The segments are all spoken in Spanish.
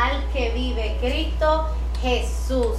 al que vive, Cristo Jesús.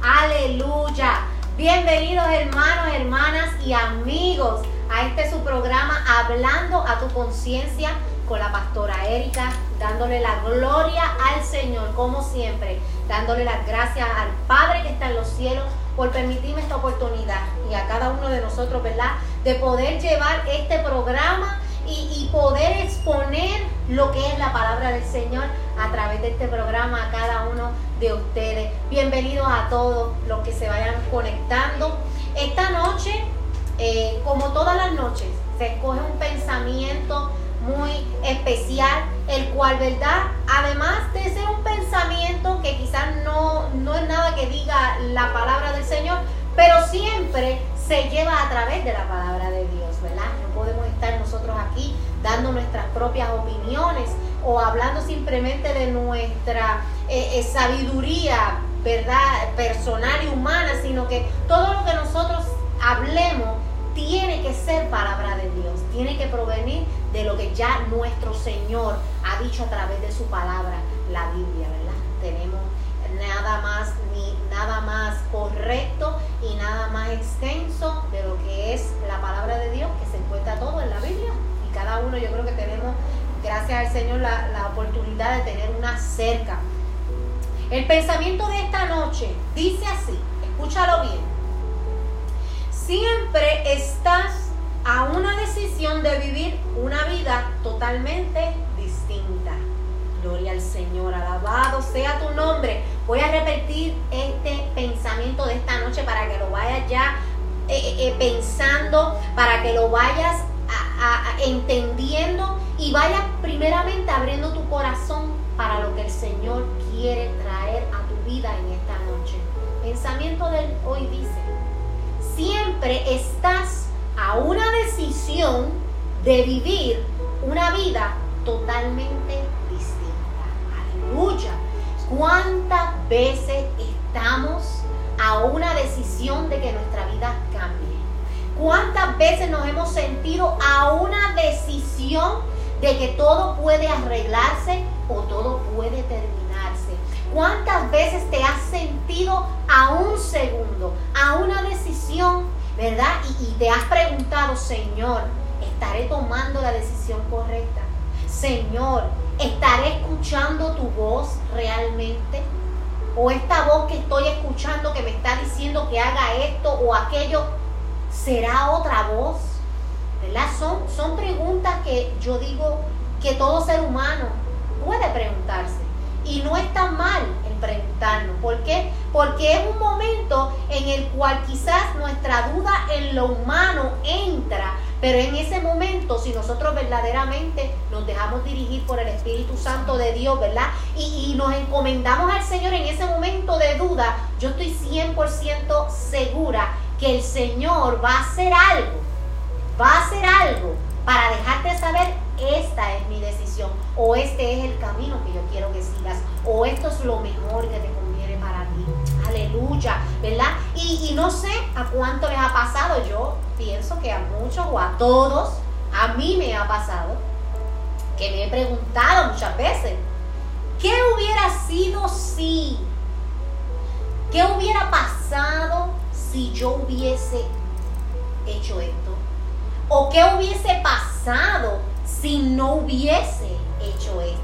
Aleluya. Bienvenidos hermanos, hermanas y amigos a este su programa Hablando a tu conciencia con la pastora Erika, dándole la gloria al Señor, como siempre, dándole las gracias al Padre que está en los cielos por permitirme esta oportunidad y a cada uno de nosotros, ¿verdad? De poder llevar este programa y, poder exponer lo que es la palabra del Señor a través de este programa a cada uno de ustedes. Bienvenidos a todos los que se vayan conectando. Esta noche, eh, como todas las noches, se escoge un pensamiento muy especial, el cual, ¿verdad? Además de ser un pensamiento que quizás no, no es nada que diga la palabra del Señor, pero siempre se lleva a través de la palabra de Dios, ¿verdad? Estar nosotros aquí dando nuestras propias opiniones o hablando simplemente de nuestra eh, eh, sabiduría, ¿verdad? Personal y humana, sino que todo lo que nosotros hablemos tiene que ser palabra de Dios, tiene que provenir de lo que ya nuestro Señor ha dicho a través de su palabra, la Biblia, ¿verdad? Tenemos nada más ni nada más correcto y nada más extenso de lo que es la palabra de Dios que se encuentra todo en la Biblia y cada uno yo creo que tenemos gracias al Señor la, la oportunidad de tener una cerca el pensamiento de esta noche dice así escúchalo bien siempre estás a una decisión de vivir una vida totalmente. Gloria al Señor, alabado sea tu nombre. Voy a repetir este pensamiento de esta noche para que lo vayas ya eh, eh, eh, pensando, para que lo vayas entendiendo y vayas primeramente abriendo tu corazón para lo que el Señor quiere traer a tu vida en esta noche. Pensamiento del hoy dice, siempre estás a una decisión de vivir una vida totalmente. Aleluya. ¿Cuántas veces estamos a una decisión de que nuestra vida cambie? ¿Cuántas veces nos hemos sentido a una decisión de que todo puede arreglarse o todo puede terminarse? ¿Cuántas veces te has sentido a un segundo, a una decisión ¿verdad? Y, te has preguntado, Señor, ¿estaré tomando la decisión correcta? Señor, ¿estaré escuchando tu voz realmente? ¿O esta voz que estoy escuchando que me está diciendo que haga esto o aquello, será otra voz? ¿Verdad? Son, son preguntas que yo digo que todo ser humano puede preguntarse. Y no está mal el preguntarnos. ¿Por qué? Porque es un momento en el cual quizás nuestra duda en lo humano entra, pero en ese momento, si nosotros verdaderamente nos dejamos dirigir por el Espíritu Santo de Dios, ¿verdad? Y, nos encomendamos al Señor en ese momento de duda, yo estoy 100% segura que el Señor va a hacer algo, va a hacer algo para dejarte saber esta es mi decisión o este es el camino que yo quiero que sigas o esto es lo mejor que te conviene para ti. Aleluya, ¿verdad? Y, no sé a cuánto les ha pasado, yo pienso que a muchos o a todos, a mí me ha pasado, que me he preguntado muchas veces, ¿qué hubiera sido si? ¿Qué hubiera pasado si yo hubiese hecho esto? ¿O qué hubiese pasado si no hubiese hecho esto?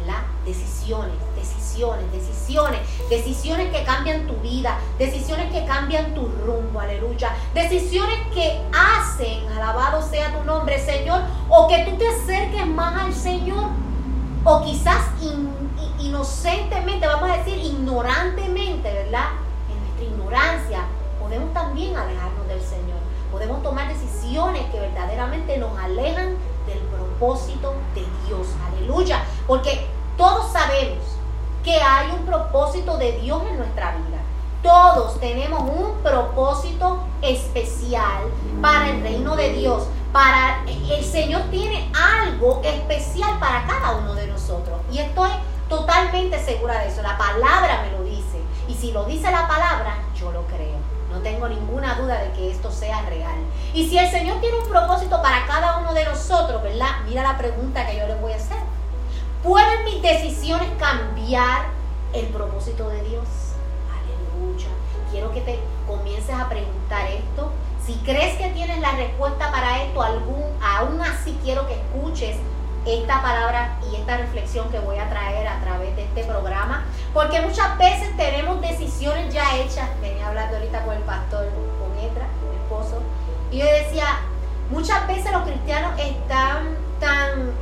¿Verdad? Decisiones, decisiones, decisiones, decisiones que cambian tu vida, decisiones que cambian tu rumbo, aleluya. Decisiones que hacen, alabado sea tu nombre, Señor, o que tú te acerques más al Señor, o quizás inocentemente, vamos a decir, ignorantemente, ¿verdad? En nuestra ignorancia podemos también alejarnos del Señor. Podemos tomar decisiones que verdaderamente nos alejan del propósito de Dios. Aleluya. Porque todos sabemos que hay un propósito de Dios en nuestra vida. Todos tenemos un propósito especial para el reino de Dios. Para el Señor tiene algo especial para cada uno de nosotros. Y estoy totalmente segura de eso. La palabra me lo dice. Si lo dice la palabra, yo lo creo. No tengo ninguna duda de que esto sea real. Y si el Señor tiene un propósito para cada uno de nosotros, ¿verdad? Mira la pregunta que yo les voy a hacer. ¿Pueden mis decisiones cambiar el propósito de Dios? Aleluya. Quiero que te comiences a preguntar esto. Si crees que tienes la respuesta para esto, algún, aún así quiero que escuches esta palabra y esta reflexión que voy a traer a través de este programa, porque muchas veces tenemos decisiones ya hechas. Venía hablando ahorita con el pastor, con Etra, mi esposo, y yo decía, muchas veces los cristianos están tan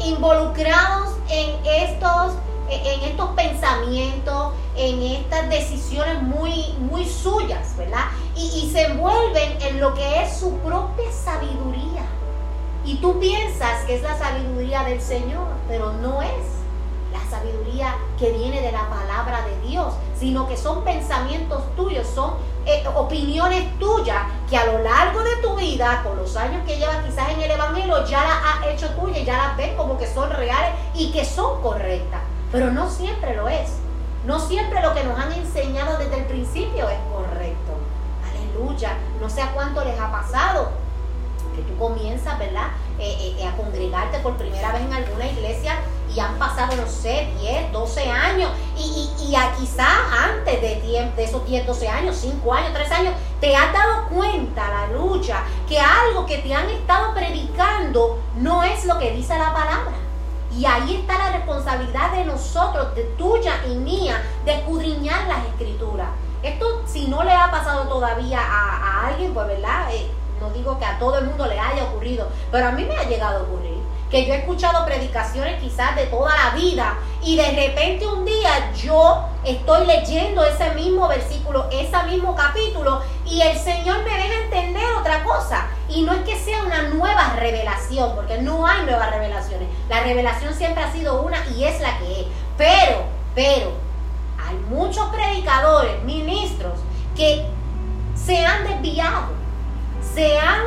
involucrados en estos, en estos pensamientos, en estas decisiones muy, muy suyas, ¿verdad? Y, y se envuelven en lo que es su propia sabiduría y tú piensas que es la sabiduría del Señor, pero no es la sabiduría que viene de la palabra de Dios, sino que son pensamientos tuyos, son eh, opiniones tuyas que a lo largo de tu vida, con los años que llevas quizás en el Evangelio, ya las has hecho tuyas, ya las ves como que son reales y que son correctas. Pero no siempre lo es. No siempre lo que nos han enseñado desde el principio es correcto. Aleluya. No sé a cuánto les ha pasado que tú comienzas, ¿verdad? Eh, eh, eh, a congregarte por primera vez en alguna iglesia y han pasado, no sé, 10, 12 años y, y, quizás antes de, de esos 10, 12 años, 5 años, 3 años, te has dado cuenta, la lucha, que algo que te han estado predicando no es lo que dice la palabra. Y ahí está la responsabilidad de nosotros, de tuya y mía, de escudriñar las escrituras. Esto, si no le ha pasado todavía a, a alguien, pues, ¿verdad? No digo que a todo el mundo le haya ocurrido, pero a mí me ha llegado a ocurrir que yo he escuchado predicaciones quizás de toda la vida y de repente un día yo estoy leyendo ese mismo versículo, ese mismo capítulo y el Señor me deja entender otra cosa. Y no es que sea una nueva revelación, porque no hay nuevas revelaciones. La revelación siempre ha sido una y es la que es. Pero, pero, hay muchos predicadores, ministros, que se han desviado se han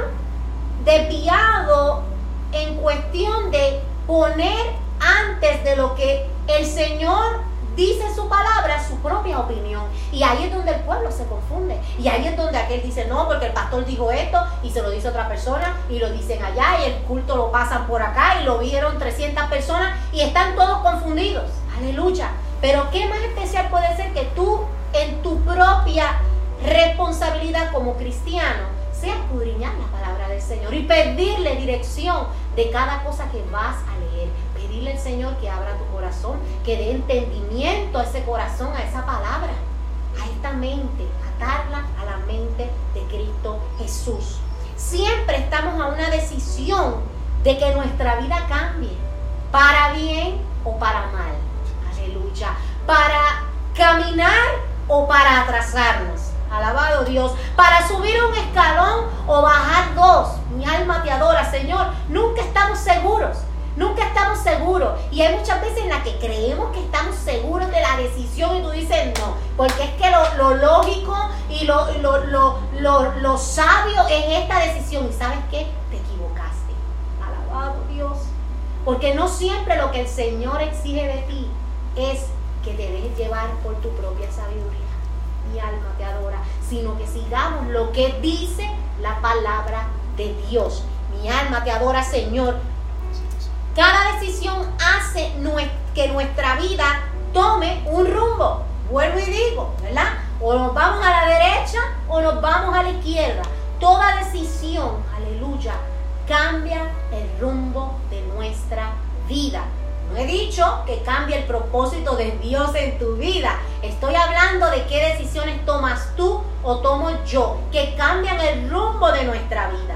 desviado en cuestión de poner antes de lo que el Señor dice su palabra su propia opinión. Y ahí es donde el pueblo se confunde. Y ahí es donde aquel dice, no, porque el pastor dijo esto y se lo dice otra persona y lo dicen allá y el culto lo pasan por acá y lo vieron 300 personas y están todos confundidos. Aleluya. Pero qué más especial puede ser que tú en tu propia responsabilidad como cristiano sea escudriñar la palabra del Señor y pedirle dirección de cada cosa que vas a leer. Pedirle al Señor que abra tu corazón, que dé entendimiento a ese corazón, a esa palabra, a esta mente, atarla a la mente de Cristo Jesús. Siempre estamos a una decisión de que nuestra vida cambie, para bien o para mal. Aleluya. Para caminar o para atrasarnos. Alabado Dios. Para subir un escalón o bajar dos. Mi alma te adora, Señor. Nunca estamos seguros. Nunca estamos seguros. Y hay muchas veces en las que creemos que estamos seguros de la decisión y tú dices no. Porque es que lo, lógico y lo, lo, lo, sabio es esta decisión. ¿Y sabes qué? Te equivocaste. Alabado Dios. Porque no siempre lo que el Señor exige de ti es que te dejes llevar por tu propia sabiduría mi alma te adora, sino que sigamos lo que dice la palabra de Dios. Mi alma te adora, Señor. Cada decisión hace que nuestra vida tome un rumbo. Vuelvo y digo, ¿verdad? O nos vamos a la derecha o nos vamos a la izquierda. Toda decisión, aleluya, cambia el rumbo de nuestra vida. No he dicho que cambie el propósito de Dios en tu vida. Estoy hablando de qué decisiones tomas tú o tomo yo, que cambian el rumbo de nuestra vida,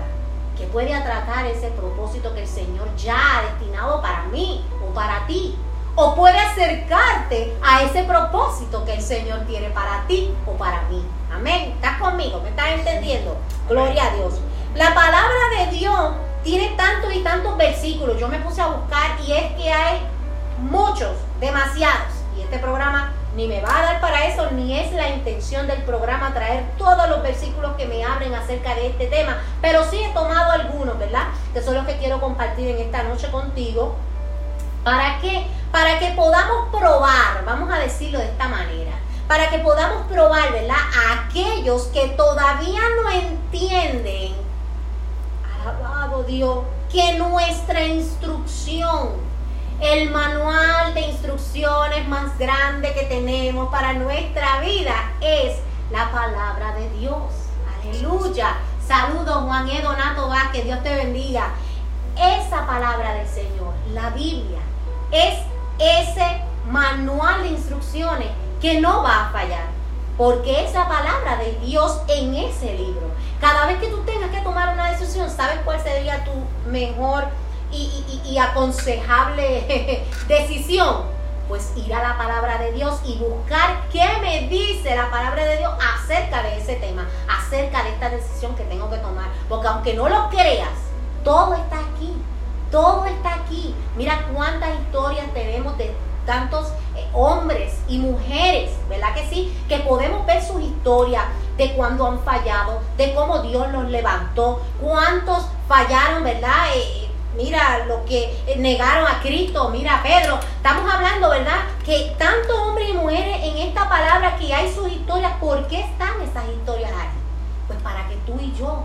que puede atracar ese propósito que el Señor ya ha destinado para mí o para ti. O puede acercarte a ese propósito que el Señor tiene para ti o para mí. Amén. ¿Estás conmigo? ¿Me estás entendiendo? Gloria a Dios. La palabra de Dios tiene tantos y tantos versículos. Yo me puse a buscar y es que hay muchos, demasiados. Y este programa ni me va a dar para eso, ni es la intención del programa traer todos los versículos que me abren acerca de este tema. Pero sí he tomado algunos, ¿verdad? Que son los que quiero compartir en esta noche contigo. ¿Para qué? Para que podamos probar, vamos a decirlo de esta manera, para que podamos probar, ¿verdad? A aquellos que todavía no entienden Dios, que nuestra instrucción, el manual de instrucciones más grande que tenemos para nuestra vida es la palabra de Dios. Aleluya. Saludos Juan E. Donato Vázquez, Dios te bendiga. Esa palabra del Señor, la Biblia, es ese manual de instrucciones que no va a fallar. Porque es la palabra de Dios en ese libro. Cada vez que tú tengas que tomar una decisión, ¿sabes cuál sería tu mejor y, aconsejable decisión? Pues ir a la palabra de Dios y buscar qué me dice la palabra de Dios acerca de ese tema, acerca de esta decisión que tengo que tomar. Porque aunque no lo creas, todo está aquí. Todo está aquí. Mira cuántas historias tenemos de tantos eh, hombres y mujeres, ¿verdad que sí? Que podemos ver sus historias de cuando han fallado, de cómo Dios los levantó, cuántos fallaron, ¿verdad? Eh, mira lo que negaron a Cristo, mira Pedro, estamos hablando, ¿verdad? Que tantos hombres y mujeres en esta palabra que hay sus historias, ¿por qué están esas historias ahí? Pues para que tú y yo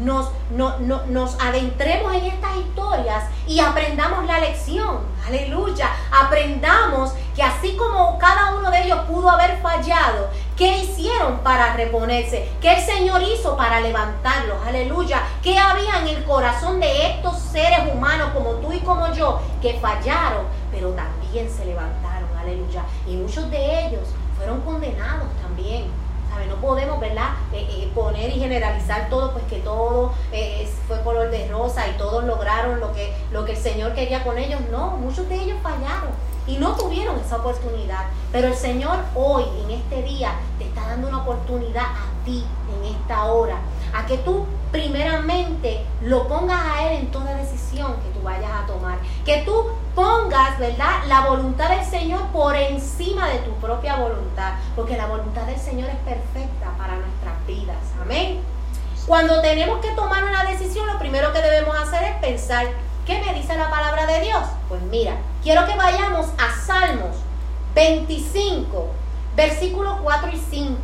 nos, nos adentremos en estas historias y aprendamos la lección. Aleluya. Aprendamos que así como cada uno de ellos pudo haber fallado, ¿qué hicieron para reponerse? ¿Qué el Señor hizo para levantarlos? Aleluya. ¿Qué había en el corazón de estos seres humanos como tú y como yo que fallaron, pero también se levantaron? Aleluya. Y muchos de ellos fueron condenados también no podemos, ¿verdad? Eh, eh, poner y generalizar todo, pues que todo eh, fue color de rosa y todos lograron lo que, lo que el Señor quería con ellos. No, muchos de ellos fallaron y no tuvieron esa oportunidad. Pero el Señor hoy, en este día, te está dando una oportunidad a ti, en esta hora, a que tú primeramente lo pongas a Él en toda decisión que tú vayas a tomar. Que tú pongas, ¿verdad? La voluntad del Señor por encima de tu propia voluntad. Porque la voluntad del Señor es perfecta para nuestras vidas. Amén. Cuando tenemos que tomar una decisión, lo primero que debemos hacer es pensar, ¿qué me dice la palabra de Dios? Pues mira, quiero que vayamos a Salmos 25, versículos 4 y 5.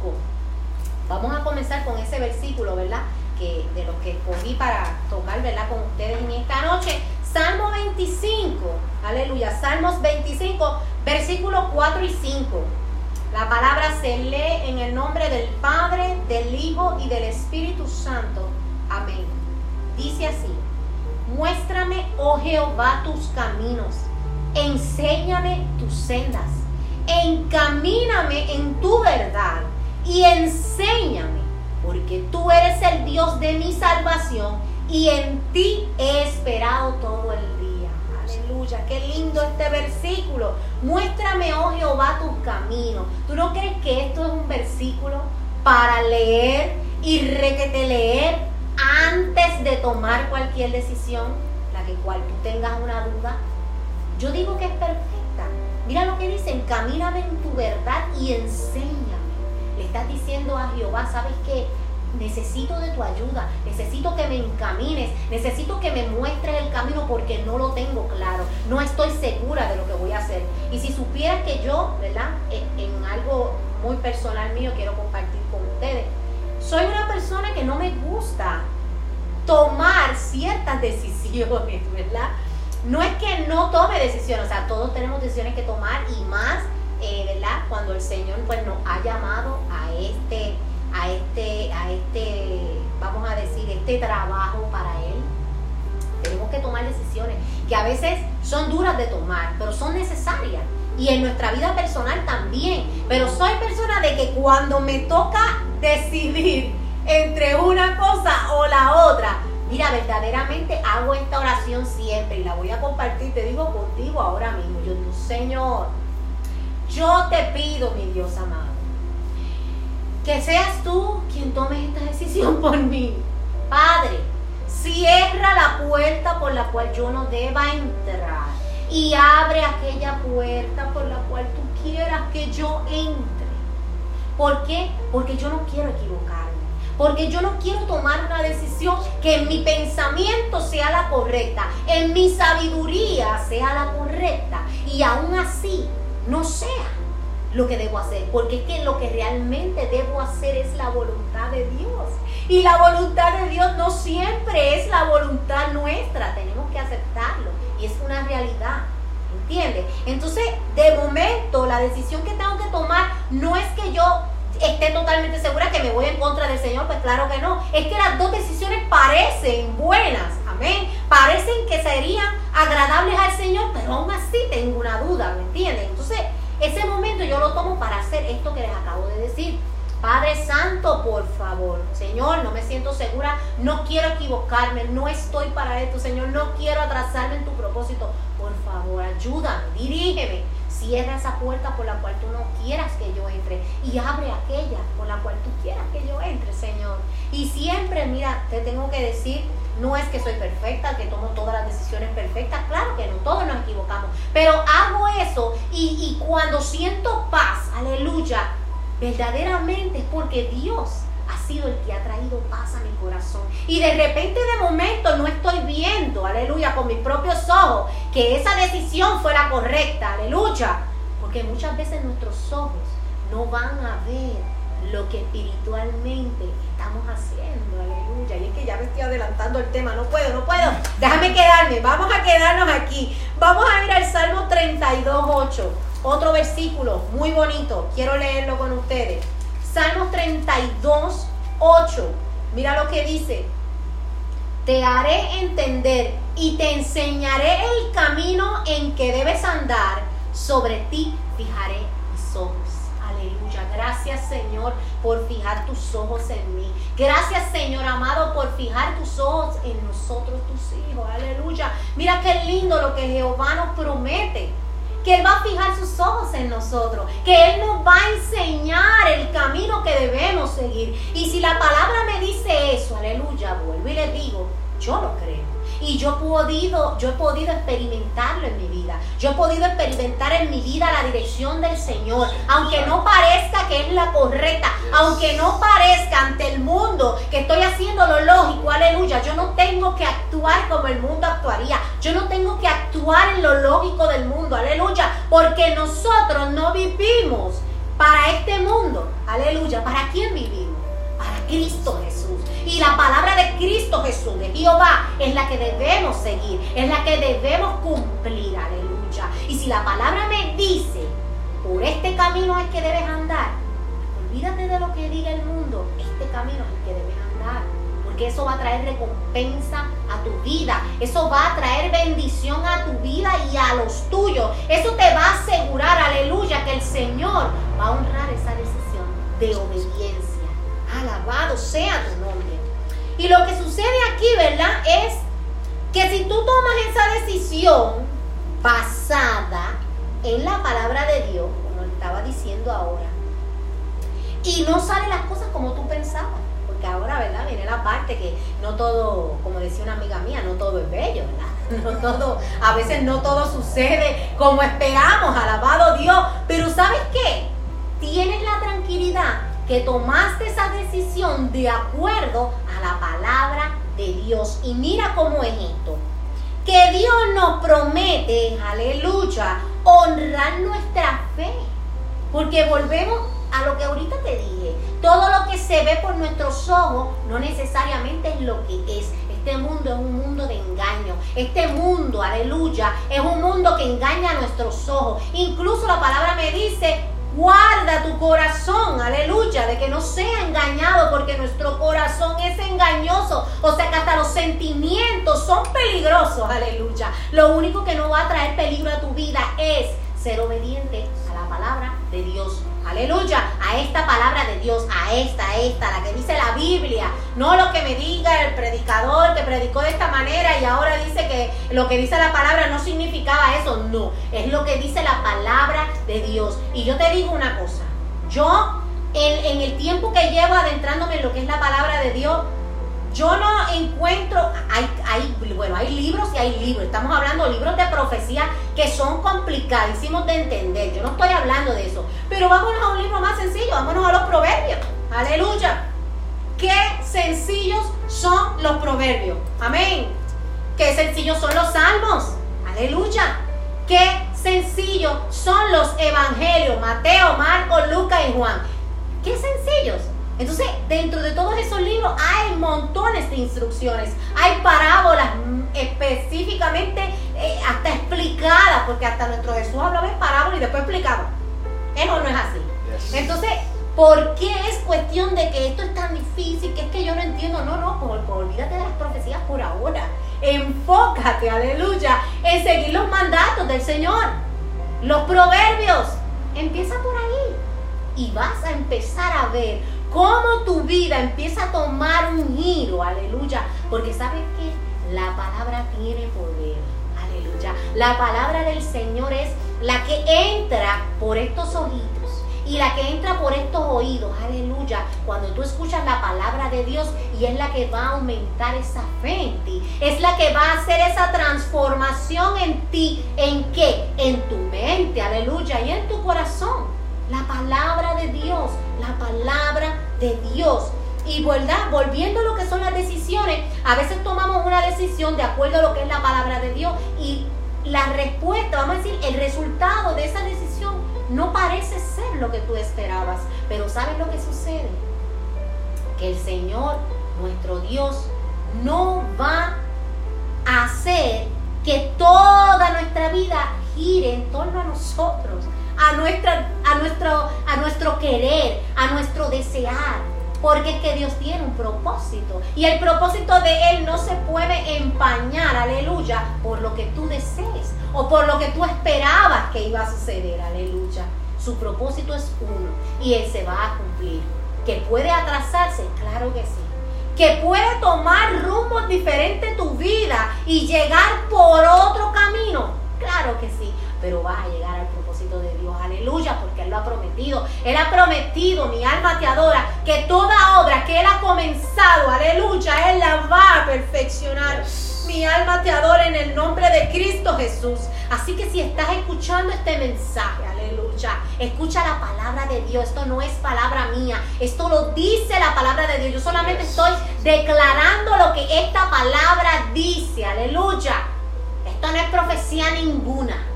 Vamos a comenzar con ese versículo, ¿verdad? De los que escogí para tocar, ¿verdad? Con ustedes en esta noche. Salmo 25, aleluya, Salmos 25, versículos 4 y 5. La palabra se lee en el nombre del Padre, del Hijo y del Espíritu Santo. Amén. Dice así, muéstrame, oh Jehová, tus caminos, enséñame tus sendas, encamíname en tu verdad y enséñame porque tú eres el Dios de mi salvación y en ti he esperado todo el día. Aleluya, qué lindo este versículo. Muéstrame, oh Jehová, tus caminos. ¿Tú no crees que esto es un versículo para leer y requete leer antes de tomar cualquier decisión, la que cual tú tengas una duda? Yo digo que es perfecta. Mira lo que dice, encamíname en tu verdad y enséñame le estás diciendo a Jehová, ¿sabes qué? Necesito de tu ayuda, necesito que me encamines, necesito que me muestres el camino porque no lo tengo claro, no estoy segura de lo que voy a hacer. Y si supieras que yo, ¿verdad? En, algo muy personal mío quiero compartir con ustedes, soy una persona que no me gusta tomar ciertas decisiones, ¿verdad? No es que no tome decisiones, o sea, todos tenemos decisiones que tomar y más eh, ¿verdad? Cuando el Señor pues nos ha llamado a este, a este, a este, vamos a decir, este trabajo para Él. Tenemos que tomar decisiones que a veces son duras de tomar, pero son necesarias. Y en nuestra vida personal también. Pero soy persona de que cuando me toca decidir entre una cosa o la otra, mira, verdaderamente hago esta oración siempre y la voy a compartir, te digo contigo ahora mismo. Yo digo, Señor, yo te pido, mi Dios amado, que seas tú quien tome esta decisión por mí. Padre, cierra la puerta por la cual yo no deba entrar y abre aquella puerta por la cual tú quieras que yo entre. ¿Por qué? Porque yo no quiero equivocarme. Porque yo no quiero tomar una decisión que en mi pensamiento sea la correcta, en mi sabiduría sea la correcta. Y aún así no sea lo que debo hacer, porque es que lo que realmente debo hacer es la voluntad de Dios. Y la voluntad de Dios no siempre es la voluntad nuestra, tenemos que aceptarlo y es una realidad. ¿Entiendes? Entonces, de momento, la decisión que tengo que tomar no es que yo esté totalmente segura que me voy en contra del Señor, pues claro que no. Es que las dos decisiones parecen buenas, Parecen que serían agradables al Señor, pero aún así tengo una duda, ¿me entiendes? Entonces, ese momento yo lo tomo para hacer esto que les acabo de decir. Padre Santo, por favor, Señor, no me siento segura, no quiero equivocarme, no estoy para esto, Señor, no quiero atrasarme en tu propósito. Por favor, ayúdame, dirígeme, cierra esa puerta por la cual tú no quieras que yo entre. Y abre aquella por la cual tú quieras que yo entre, Señor. Y siempre, mira, te tengo que decir, no es que soy perfecta, que tomo todas las decisiones perfectas, claro que no, todos nos equivocamos, pero hago eso y, y cuando siento paz, aleluya, verdaderamente es porque Dios ha sido el que ha traído paz a mi corazón. Y de repente, de momento, no estoy viendo, aleluya, con mis propios ojos, que esa decisión fue la correcta, aleluya. Porque muchas veces nuestros ojos no van a ver lo que espiritualmente estamos haciendo, aleluya. Y es que ya me estoy adelantando el tema, no puedo, no puedo. Déjame quedarme, vamos a quedarnos aquí. Vamos a ir al Salmo 32, 8. Otro versículo muy bonito, quiero leerlo con ustedes. Salmos 32, 8. Mira lo que dice. Te haré entender y te enseñaré el camino en que debes andar. Sobre ti fijaré mis ojos. Aleluya. Gracias Señor por fijar tus ojos en mí. Gracias Señor amado por fijar tus ojos en nosotros, tus hijos. Aleluya. Mira qué lindo lo que Jehová nos promete que Él va a fijar sus ojos en nosotros, que Él nos va a enseñar el camino que debemos seguir. Y si la palabra me dice eso, aleluya, vuelvo y le digo, yo lo creo. Y yo he podido, yo he podido experimentarlo en mi vida. Yo he podido experimentar en mi vida la dirección del Señor. Aunque no parezca que es la correcta. Aunque no parezca ante el mundo que estoy haciendo lo lógico. Aleluya. Yo no tengo que actuar como el mundo actuaría. Yo no tengo que actuar en lo lógico del mundo. Aleluya. Porque nosotros no vivimos para este mundo. Aleluya. ¿Para quién vivimos? Para Cristo Jesús. Y la palabra de Cristo Jesús, de Jehová, es la que debemos seguir, es la que debemos cumplir, aleluya. Y si la palabra me dice, por este camino es que debes andar, olvídate de lo que diga el mundo, este camino es el que debes andar. Porque eso va a traer recompensa a tu vida. Eso va a traer bendición a tu vida y a los tuyos. Eso te va a asegurar, aleluya, que el Señor va a honrar esa decisión de obediencia. Alabado sea tu nombre. Y lo que sucede aquí, ¿verdad? Es que si tú tomas esa decisión basada en la palabra de Dios, como estaba diciendo ahora, y no salen las cosas como tú pensabas, porque ahora, ¿verdad? Viene la parte que no todo, como decía una amiga mía, no todo es bello, ¿verdad? No todo, a veces no todo sucede como esperamos, alabado Dios, pero ¿sabes qué? Tienes la tranquilidad que tomaste esa decisión de acuerdo a la palabra de Dios. Y mira cómo es esto. Que Dios nos promete, aleluya, honrar nuestra fe. Porque volvemos a lo que ahorita te dije. Todo lo que se ve por nuestros ojos no necesariamente es lo que es. Este mundo es un mundo de engaño. Este mundo, aleluya, es un mundo que engaña a nuestros ojos. Incluso la palabra me dice Guarda tu corazón, aleluya, de que no sea engañado, porque nuestro corazón es engañoso. O sea que hasta los sentimientos son peligrosos, aleluya. Lo único que no va a traer peligro a tu vida es ser obediente a la palabra de Dios. Aleluya, a esta palabra de Dios, a esta, a esta, la que dice la Biblia, no lo que me diga el predicador que predicó de esta manera y ahora dice que lo que dice la palabra no significaba eso, no, es lo que dice la palabra de Dios. Y yo te digo una cosa, yo en, en el tiempo que llevo adentrándome en lo que es la palabra de Dios, yo no encuentro, hay, hay, bueno, hay libros y hay libros. Estamos hablando de libros de profecía que son complicadísimos de entender. Yo no estoy hablando de eso. Pero vámonos a un libro más sencillo, vámonos a los proverbios. Aleluya. Qué sencillos son los proverbios. Amén. Qué sencillos son los salmos. Aleluya. Qué sencillos son los evangelios. Mateo, Marcos, Lucas y Juan. Qué sencillos. Entonces, dentro de todos esos libros hay montones de instrucciones, hay parábolas mm, específicamente eh, hasta explicadas, porque hasta nuestro Jesús hablaba en parábola y después explicaba. Eso no es así. Entonces, ¿por qué es cuestión de que esto es tan difícil, que es que yo no entiendo? No, no, por, olvídate de las profecías por ahora. Enfócate, aleluya, en seguir los mandatos del Señor. Los proverbios. Empieza por ahí. Y vas a empezar a ver cómo tu vida empieza a tomar un giro, aleluya. Porque sabes que la palabra tiene poder, aleluya. La palabra del Señor es la que entra por estos ojitos y la que entra por estos oídos, aleluya, cuando tú escuchas la palabra de Dios y es la que va a aumentar esa fe en ti, es la que va a hacer esa transformación en ti, ¿en qué? En tu mente, aleluya, y en tu corazón. La palabra de Dios, la palabra de Dios. Y ¿verdad? volviendo a lo que son las decisiones, a veces tomamos una decisión de acuerdo a lo que es la palabra de Dios y la respuesta, vamos a decir, el resultado de esa decisión no parece ser lo que tú esperabas. Pero ¿sabes lo que sucede? Que el Señor, nuestro Dios, no va a hacer que toda nuestra vida gire en torno a nosotros, a, nuestra, a, nuestro, a nuestro querer, a nuestro desear. Porque es que Dios tiene un propósito. Y el propósito de Él no se puede empañar, aleluya, por lo que tú desees o por lo que tú esperabas que iba a suceder, aleluya. Su propósito es uno y Él se va a cumplir. ¿Que puede atrasarse? Claro que sí. ¿Que puede tomar rumbos diferentes tu vida y llegar por otro camino? Claro que sí, pero vas a llegar al propósito de Dios, aleluya, porque Él lo ha prometido. Él ha prometido, mi alma te adora, que toda obra que Él ha comenzado, aleluya, Él la va a perfeccionar. Mi alma te adora en el nombre de Cristo Jesús. Así que si estás escuchando este mensaje, aleluya, escucha la palabra de Dios. Esto no es palabra mía, esto lo dice la palabra de Dios. Yo solamente estoy declarando lo que esta palabra dice, aleluya. Esto no es profecía ninguna.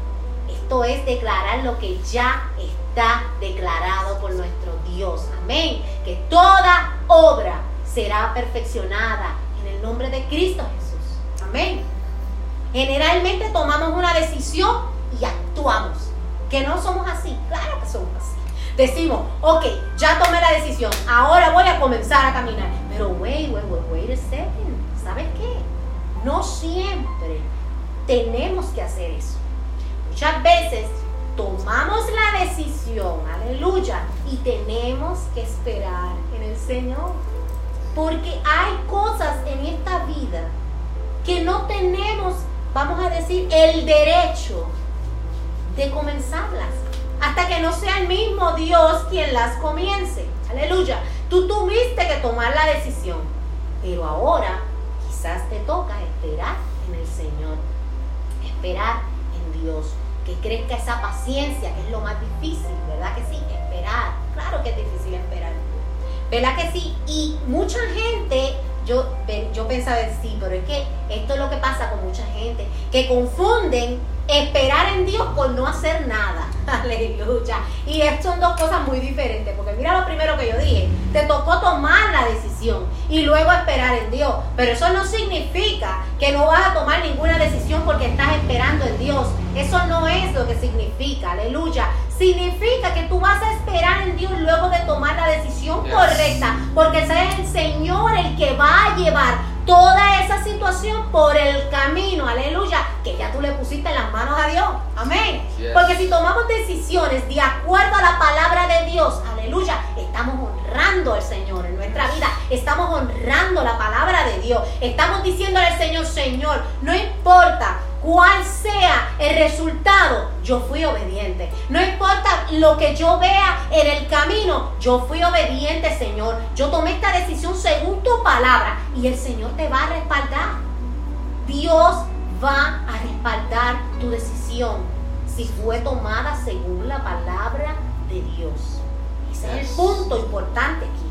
Esto es declarar lo que ya está declarado por nuestro Dios. Amén. Que toda obra será perfeccionada en el nombre de Cristo Jesús. Amén. Generalmente tomamos una decisión y actuamos. Que no somos así. Claro que somos así. Decimos, ok, ya tomé la decisión, ahora voy a comenzar a caminar. Pero wait, wait, wait, wait a second. ¿Sabes qué? No siempre tenemos que hacer eso. Muchas veces tomamos la decisión, aleluya, y tenemos que esperar en el Señor. Porque hay cosas en esta vida que no tenemos vamos a decir, el derecho de comenzarlas. Hasta que no sea el mismo Dios quien las comience. Aleluya. Tú tuviste que tomar la decisión. Pero ahora quizás te toca esperar en el Señor. Esperar en Dios. Que crezca esa paciencia, que es lo más difícil, ¿verdad que sí? Esperar. Claro que es difícil esperar. ¿Verdad que sí? Y mucha gente yo, yo pensaba, sí, pero es que esto es lo que pasa con mucha gente, que confunden esperar en Dios por no hacer nada. Aleluya. Y esto son dos cosas muy diferentes, porque mira lo primero que yo dije, te tocó tomar la decisión y luego esperar en Dios, pero eso no significa que no vas a tomar ninguna decisión porque estás esperando en Dios. Eso no es lo que significa, aleluya. Significa que tú vas a esperar en Dios luego de tomar la decisión correcta, porque es el Señor el que va a llevar toda esa situación por el camino, aleluya, que ya tú le pusiste en las manos a Dios. Amén. Porque si tomamos decisiones de acuerdo a la palabra de Dios, aleluya, estamos honrando al Señor en nuestra vida, estamos honrando la palabra de Dios, estamos diciéndole al Señor, Señor, no importa cuál sea el resultado, yo fui obediente. No importa lo que yo vea en el camino, yo fui obediente, Señor. Yo tomé esta decisión según tu palabra y el Señor te va a respaldar. Dios va a respaldar tu decisión si fue tomada según la palabra de Dios. Ese es el punto importante aquí.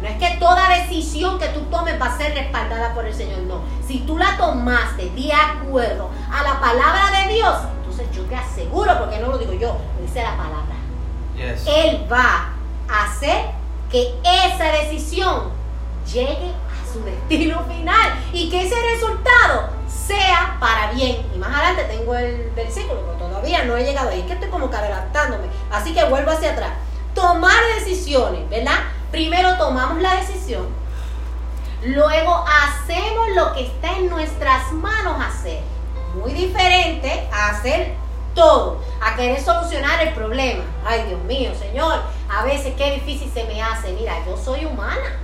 No es que toda decisión que tú tomes va a ser respaldada por el Señor, no. Si tú la tomaste de acuerdo a la palabra de Dios, entonces yo te aseguro, porque no lo digo yo, lo dice la palabra. Él va a hacer que esa decisión llegue a su destino final y que ese resultado sea para bien. Y más adelante tengo el versículo, pero todavía todavía no he llegado ahí, es que estoy como que adelantándome, así que vuelvo hacia atrás. Tomar decisiones, ¿verdad? Primero tomamos la decisión, luego hacemos lo que está en nuestras manos hacer. Muy diferente a hacer todo, a querer solucionar el problema. Ay, Dios mío, Señor, a veces qué difícil se me hace. Mira, yo soy humana,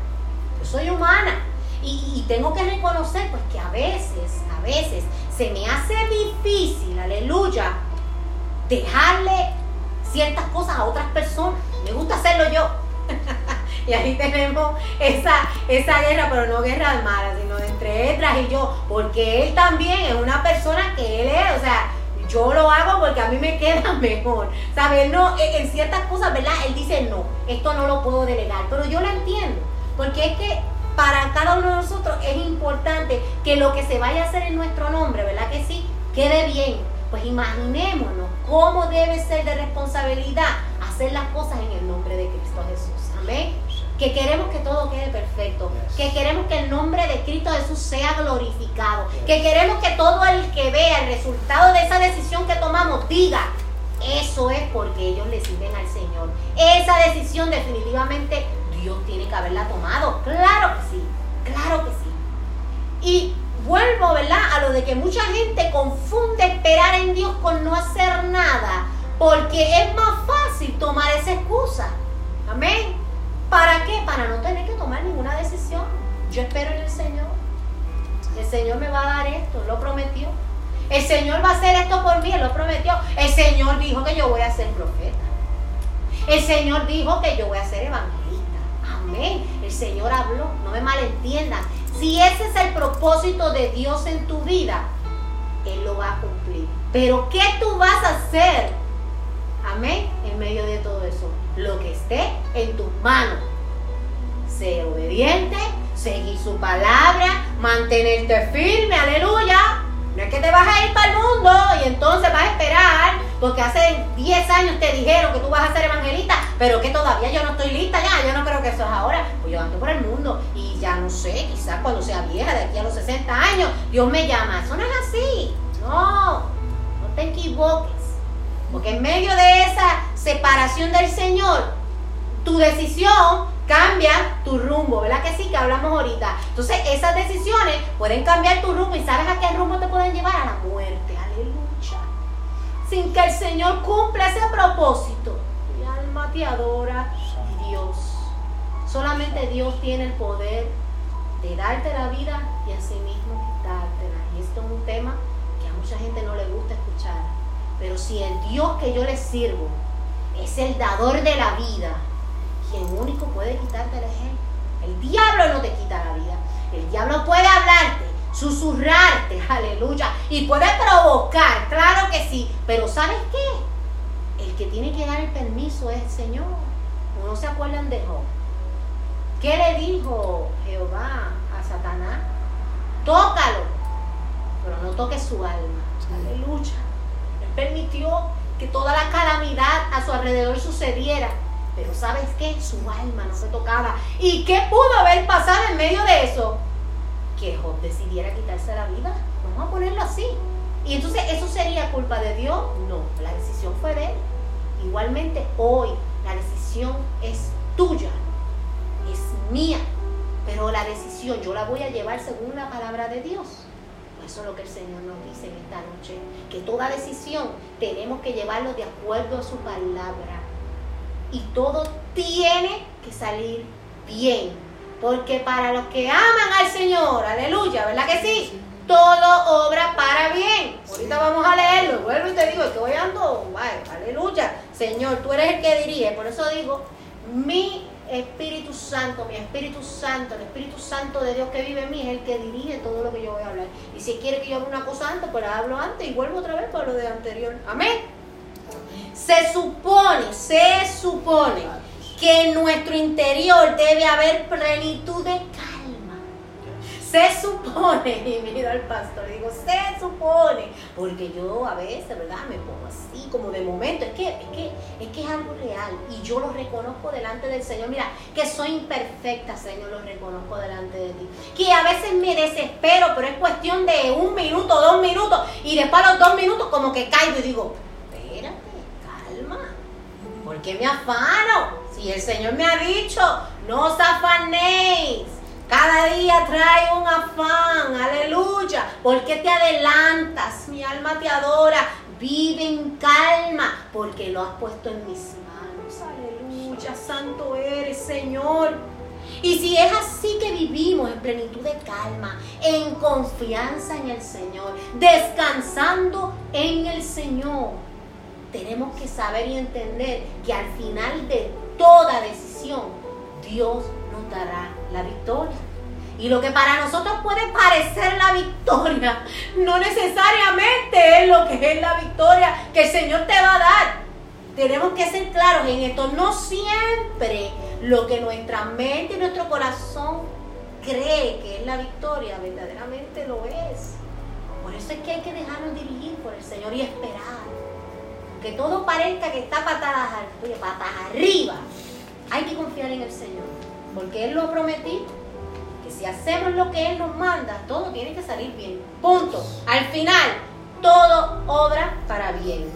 yo soy humana. Y, tengo que reconocer pues que a veces, a veces se me hace difícil, aleluya, dejarle ciertas cosas a otras personas. Me gusta hacerlo yo. y ahí tenemos esa, esa guerra, pero no guerra armada, sino entre Edras y yo, porque él también es una persona que él es, o sea, yo lo hago porque a mí me queda mejor. ¿Sabes? No, en ciertas cosas, ¿verdad? Él dice, no, esto no lo puedo delegar, pero yo lo entiendo, porque es que para cada uno de nosotros es importante que lo que se vaya a hacer en nuestro nombre, ¿verdad que sí? Quede bien. Pues imaginémonos cómo debe ser de responsabilidad hacer las cosas en el nombre de Cristo Jesús. Amén. Que queremos que todo quede perfecto. Que queremos que el nombre de Cristo Jesús sea glorificado. Que queremos que todo el que vea el resultado de esa decisión que tomamos diga, eso es porque ellos le sirven al Señor. Esa decisión definitivamente Dios tiene que haberla tomado. Claro que sí, claro que sí. Y vuelvo, ¿verdad? A lo de que mucha gente confunde esperar en Dios con no hacer nada, porque es más fácil tomar esa excusa. Amén. ¿Para qué? Para no tener que tomar ninguna decisión. Yo espero en el Señor. El Señor me va a dar esto, lo prometió. El Señor va a hacer esto por mí, lo prometió. El Señor dijo que yo voy a ser profeta. El Señor dijo que yo voy a ser evangelista. Amén. El Señor habló, no me malentiendan. Si ese es el propósito de Dios en tu vida, Él lo va a cumplir. Pero ¿qué tú vas a hacer? Amén. En medio de todo eso. Lo que esté en tus manos. Ser obediente, seguir su palabra, mantenerte firme, aleluya. No es que te vas a ir para el mundo y entonces vas a esperar, porque hace 10 años te dijeron que tú vas a ser evangelista, pero que todavía yo no estoy lista ya, yo no creo que eso es ahora. Pues yo ando por el mundo y ya no sé, quizás cuando sea vieja, de aquí a los 60 años, Dios me llama. Eso no es así. No, no te equivoques. Porque en medio de esa separación del Señor, tu decisión cambia tu rumbo, ¿verdad que sí? Que hablamos ahorita. Entonces, esas decisiones pueden cambiar tu rumbo y ¿sabes a qué rumbo te pueden llevar? A la muerte, aleluya. Sin que el Señor cumpla ese propósito. Mi alma te adora, Dios. Solamente Dios tiene el poder de darte la vida y asimismo quitártela. Y esto es un tema que a mucha gente no le gusta escuchar. Pero si el Dios que yo le sirvo es el dador de la vida, quien único puede quitarte el ejemplo. El diablo no te quita la vida. El diablo puede hablarte, susurrarte, aleluya, y puede provocar, claro que sí, pero ¿sabes qué? El que tiene que dar el permiso es el Señor. ¿No se acuerdan de Job? ¿Qué le dijo Jehová a Satanás? Tócalo, pero no toques su alma. Aleluya. Permitió que toda la calamidad a su alrededor sucediera pero ¿sabes qué? Su alma no se tocaba. ¿Y qué pudo haber pasado en medio de eso? Que Job decidiera quitarse la vida. Vamos a ponerlo así. Y entonces, ¿eso sería culpa de Dios? No, la decisión fue de él. Igualmente, hoy la decisión es tuya, es mía. Pero la decisión yo la voy a llevar según la palabra de Dios. Eso es lo que el Señor nos dice en esta noche. Que toda decisión tenemos que llevarlo de acuerdo a su palabra y todo tiene que salir bien. Porque para los que aman al Señor, aleluya, ¿verdad que sí? Todo obra para bien. Ahorita vamos a leerlo. Vuelvo y te digo, estoy ando, aleluya. Señor, tú eres el que dirige. Por eso digo, mi Espíritu Santo, mi Espíritu Santo, el Espíritu Santo de Dios que vive en mí es el que dirige todo lo que yo voy a hablar. Y si quiere que yo hable una cosa antes, pues la hablo antes y vuelvo otra vez para lo de anterior. Amén. Se supone, se supone que en nuestro interior debe haber plenitud de calma. Se supone, y miro al pastor, digo, se supone, porque yo a veces, ¿verdad? Me pongo así, como de momento, es que, es que, es que es algo real y yo lo reconozco delante del Señor. Mira, que soy imperfecta, Señor, lo reconozco delante de ti. Que a veces me desespero, pero es cuestión de un minuto, dos minutos, y después a los dos minutos como que caigo y digo, qué me afano? Si el Señor me ha dicho, no os afanéis. Cada día trae un afán, aleluya. ¿Por qué te adelantas? Mi alma te adora. Vive en calma, porque lo has puesto en mis manos. Aleluya, santo eres, Señor. Y si es así que vivimos en plenitud de calma, en confianza en el Señor, descansando en el Señor, tenemos que saber y entender que al final de toda decisión, Dios nos la victoria. Y lo que para nosotros puede parecer la victoria, no necesariamente es lo que es la victoria que el Señor te va a dar. Tenemos que ser claros en esto. No siempre lo que nuestra mente y nuestro corazón cree que es la victoria, verdaderamente lo es. Por eso es que hay que dejarnos dirigir por el Señor y esperar. Que todo parezca que está patas, patas arriba. Hay que confiar en el Señor. Porque Él lo ha. Que si hacemos lo que Él nos manda, todo tiene que salir bien. Punto. Al final, todo obra para bien.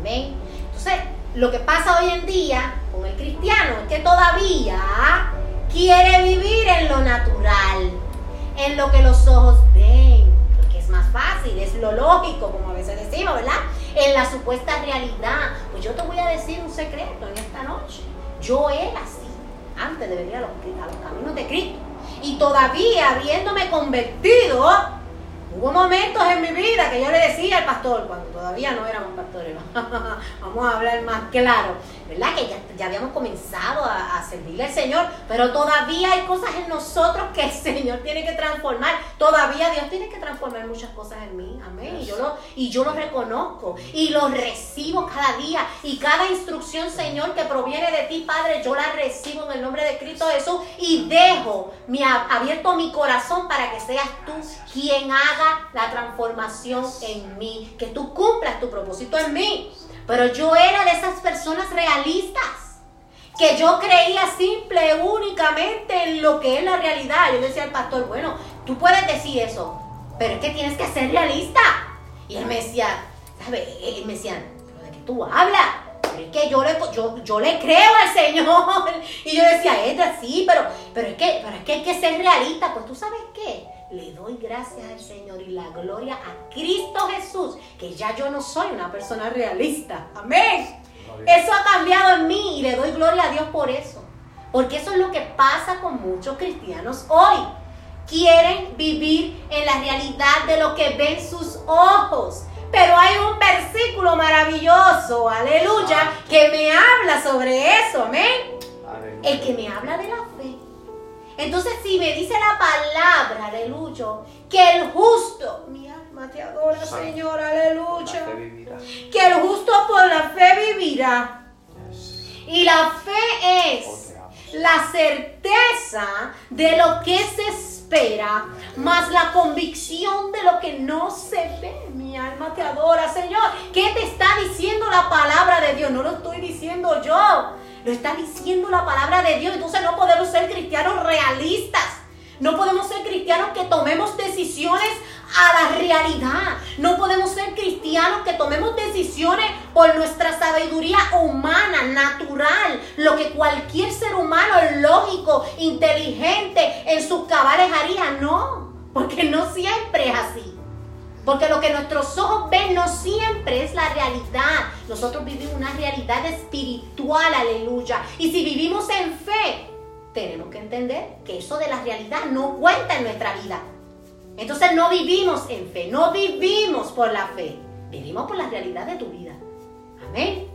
Amén. Entonces, lo que pasa hoy en día con el cristiano es que todavía quiere vivir en lo natural, en lo que los ojos ven, porque es más fácil, es lo lógico, como a veces decimos, ¿verdad? En la supuesta realidad. Pues yo te voy a decir un secreto en esta noche. Yo era así, antes de venir a los, a los caminos de Cristo. Y todavía habiéndome convertido, Hubo momentos en mi vida que yo le decía al pastor, cuando todavía no éramos pastores, vamos a hablar más claro, ¿verdad? Que ya, habíamos comenzado a, servirle al Señor, pero todavía hay cosas en nosotros que el Señor tiene que transformar. Todavía Dios tiene que transformar muchas cosas en mí, amén. Y yo lo, y yo lo reconozco y lo recibo cada día. Y cada instrucción, Señor, que proviene de ti, Padre, yo la recibo en el nombre de Cristo Jesús y dejo mi, abierto mi corazón para que seas tú quien haga la transformación en mí, que tú cumplas tu propósito en mí. Pero yo era de esas personas realistas, que yo creía simple únicamente en lo que es la realidad. Yo decía al pastor, bueno, tú puedes decir eso, pero es que tienes que ser realista. Y él me decía, ¿sabes? Él me decía, ¿pero de qué tú hablas? Pero es que yo le, yo, le creo al Señor. Y yo decía, es sí, pero, pero, es que, pero es que hay que ser realista. Pues tú sabes qué, le doy gracias al Señor y la gloria a Cristo Jesús, que ya yo no soy una persona realista. Amén. Eso ha cambiado en mí y le doy gloria a Dios por eso. Porque eso es lo que pasa con muchos cristianos hoy. Quieren vivir en la realidad de lo que ven sus ojos. Pero hay un versículo maravilloso, aleluya, que me habla sobre eso, amén. El que me habla de la fe entonces, si me dice la palabra, aleluya, que el justo, mi alma te adora, Señor, aleluya, que el justo por la fe vivirá. Y la fe es la certeza de lo que se espera, más la convicción de lo que no se ve. Mi alma te adora, Señor. ¿Qué te está diciendo la palabra de Dios? No lo estoy diciendo yo. Lo está diciendo la palabra de Dios. Entonces no podemos ser cristianos realistas. No podemos ser cristianos que tomemos decisiones a la realidad. No podemos ser cristianos que tomemos decisiones por nuestra sabiduría humana, natural, lo que cualquier ser humano lógico, inteligente, en sus cabales haría. No, porque no siempre es así. Porque lo que nuestros ojos ven no siempre es la realidad. Nosotros vivimos una realidad espiritual, aleluya. Y si vivimos en fe, tenemos que entender que eso de la realidad no cuenta en nuestra vida. Entonces no vivimos en fe, no vivimos por la fe, vivimos por la realidad de tu vida. Amén.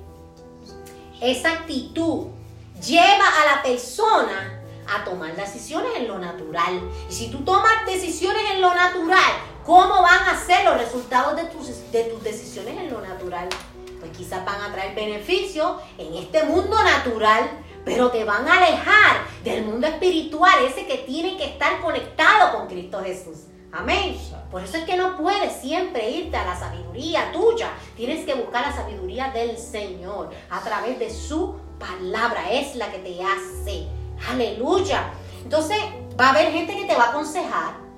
Esa actitud lleva a la persona a tomar decisiones en lo natural. Y si tú tomas decisiones en lo natural, ¿Cómo van a ser los resultados de tus, de tus decisiones en lo natural? Pues quizás van a traer beneficios en este mundo natural, pero te van a alejar del mundo espiritual, ese que tiene que estar conectado con Cristo Jesús. Amén. Por eso es que no puedes siempre irte a la sabiduría tuya. Tienes que buscar la sabiduría del Señor a través de su palabra. Es la que te hace. Aleluya. Entonces va a haber gente que te va a aconsejar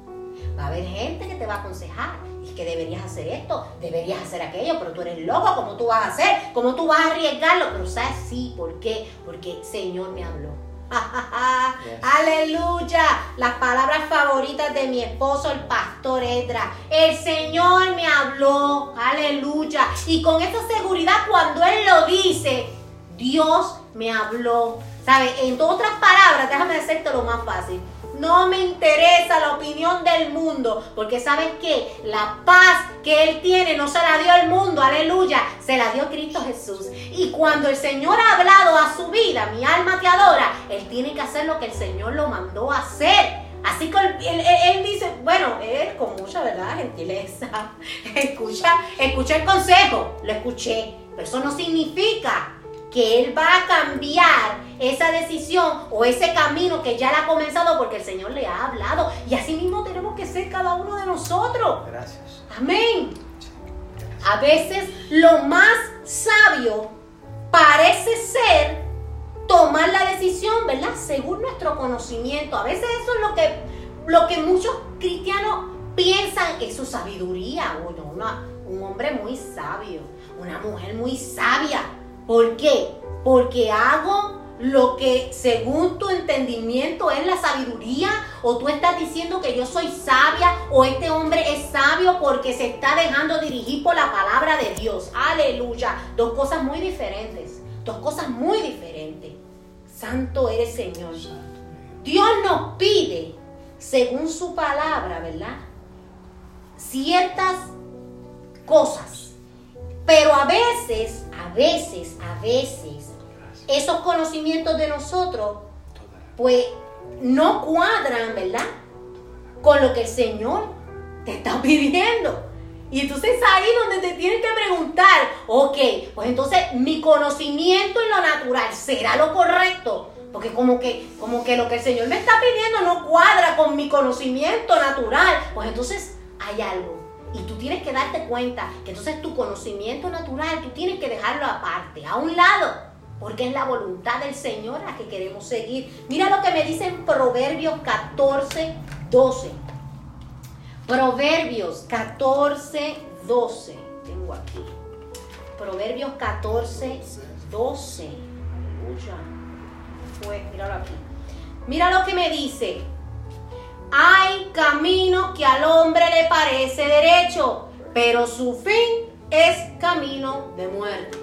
Va a haber gente que te va a aconsejar. Y que deberías hacer esto, deberías hacer aquello, pero tú eres loco, ¿cómo tú vas a hacer? ¿Cómo tú vas a arriesgarlo? Pero sabes, sí, ¿por qué? Porque el Señor me habló. Aleluya. Las palabras favoritas de mi esposo, el pastor Edra. El Señor me habló. Aleluya. Y con esa seguridad cuando Él lo dice, Dios me habló. ¿Sabe? En otras palabras, déjame decirte lo más fácil. No me interesa la opinión del mundo, porque sabes qué? La paz que Él tiene no se la dio el mundo, aleluya, se la dio Cristo Jesús. Y cuando el Señor ha hablado a su vida, mi alma te adora, Él tiene que hacer lo que el Señor lo mandó a hacer. Así que él, dice, bueno, él con mucha verdad, gentileza, escucha, escucha el consejo, lo escuché, pero eso no significa que Él va a cambiar esa decisión o ese camino que ya la ha comenzado porque el Señor le ha hablado. Y así mismo tenemos que ser cada uno de nosotros. Gracias. Amén. A veces lo más sabio parece ser tomar la decisión, ¿verdad? Según nuestro conocimiento. A veces eso es lo que, lo que muchos cristianos piensan es su sabiduría. un hombre muy sabio, una mujer muy sabia ¿Por qué? Porque hago lo que según tu entendimiento es la sabiduría o tú estás diciendo que yo soy sabia o este hombre es sabio porque se está dejando dirigir por la palabra de Dios. Aleluya. Dos cosas muy diferentes. Dos cosas muy diferentes. Santo eres Señor. Dios nos pide, según su palabra, ¿verdad? Ciertas cosas. Pero a veces a veces, a veces, esos conocimientos de nosotros, pues no cuadran, ¿verdad? Con lo que el Señor te está pidiendo. Y entonces ahí donde te tienes que preguntar, ok, pues entonces mi conocimiento en lo natural será lo correcto. Porque como que, como que lo que el Señor me está pidiendo no cuadra con mi conocimiento natural. Pues entonces hay algo y tú tienes que darte cuenta que entonces tu conocimiento natural, tú tienes que dejarlo aparte, a un lado, porque es la voluntad del Señor a que queremos seguir. Mira lo que me dice en Proverbios 14, 12. Proverbios 14, 12. Tengo aquí. Proverbios 14, 12. Pues, míralo aquí. Mira lo que me dice. Hay camino que al hombre le parece derecho, pero su fin es camino de muerte.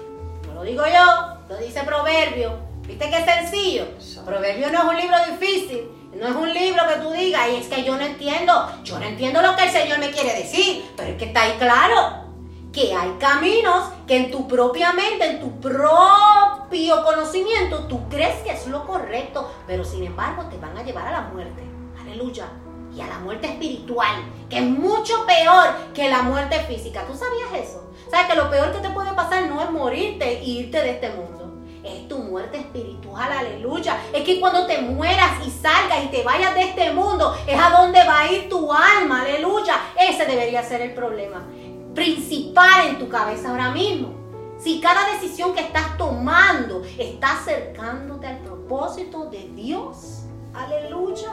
No lo digo yo, lo dice Proverbio. ¿Viste qué sencillo? Proverbio no es un libro difícil. No es un libro que tú digas, y es que yo no entiendo, yo no entiendo lo que el Señor me quiere decir, pero es que está ahí claro que hay caminos que en tu propia mente, en tu propio conocimiento, tú crees que es lo correcto, pero sin embargo te van a llevar a la muerte. Aleluya. Y a la muerte espiritual, que es mucho peor que la muerte física. ¿Tú sabías eso? ¿Sabes que lo peor que te puede pasar no es morirte e irte de este mundo? Es tu muerte espiritual, aleluya. Es que cuando te mueras y salgas y te vayas de este mundo, es a donde va a ir tu alma, aleluya. Ese debería ser el problema principal en tu cabeza ahora mismo. Si cada decisión que estás tomando está acercándote al propósito de Dios, aleluya.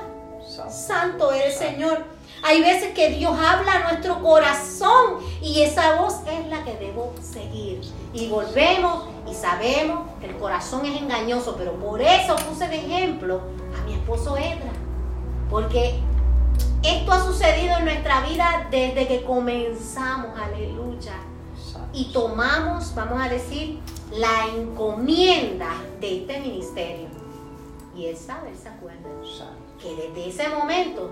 Santo eres Señor. Hay veces que Dios habla a nuestro corazón y esa voz es la que debo seguir. Y volvemos y sabemos que el corazón es engañoso, pero por eso puse de ejemplo a mi esposo Edra. Porque esto ha sucedido en nuestra vida desde que comenzamos, aleluya. Y tomamos, vamos a decir, la encomienda de este ministerio. Y él sabe, él se acuerda que desde ese momento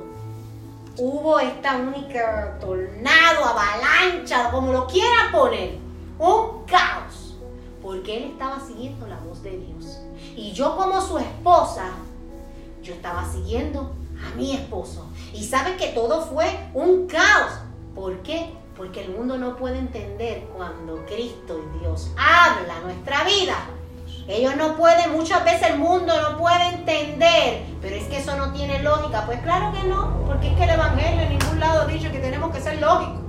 hubo esta única tornado, avalancha, como lo quieran poner, un caos, porque él estaba siguiendo la voz de Dios. Y yo como su esposa, yo estaba siguiendo a mi esposo. Y sabe que todo fue un caos. ¿Por qué? Porque el mundo no puede entender cuando Cristo y Dios habla nuestra vida ellos no pueden, muchas veces el mundo no puede entender, pero es que eso no tiene lógica. Pues claro que no, porque es que el Evangelio en ningún lado ha dicho que tenemos que ser lógicos.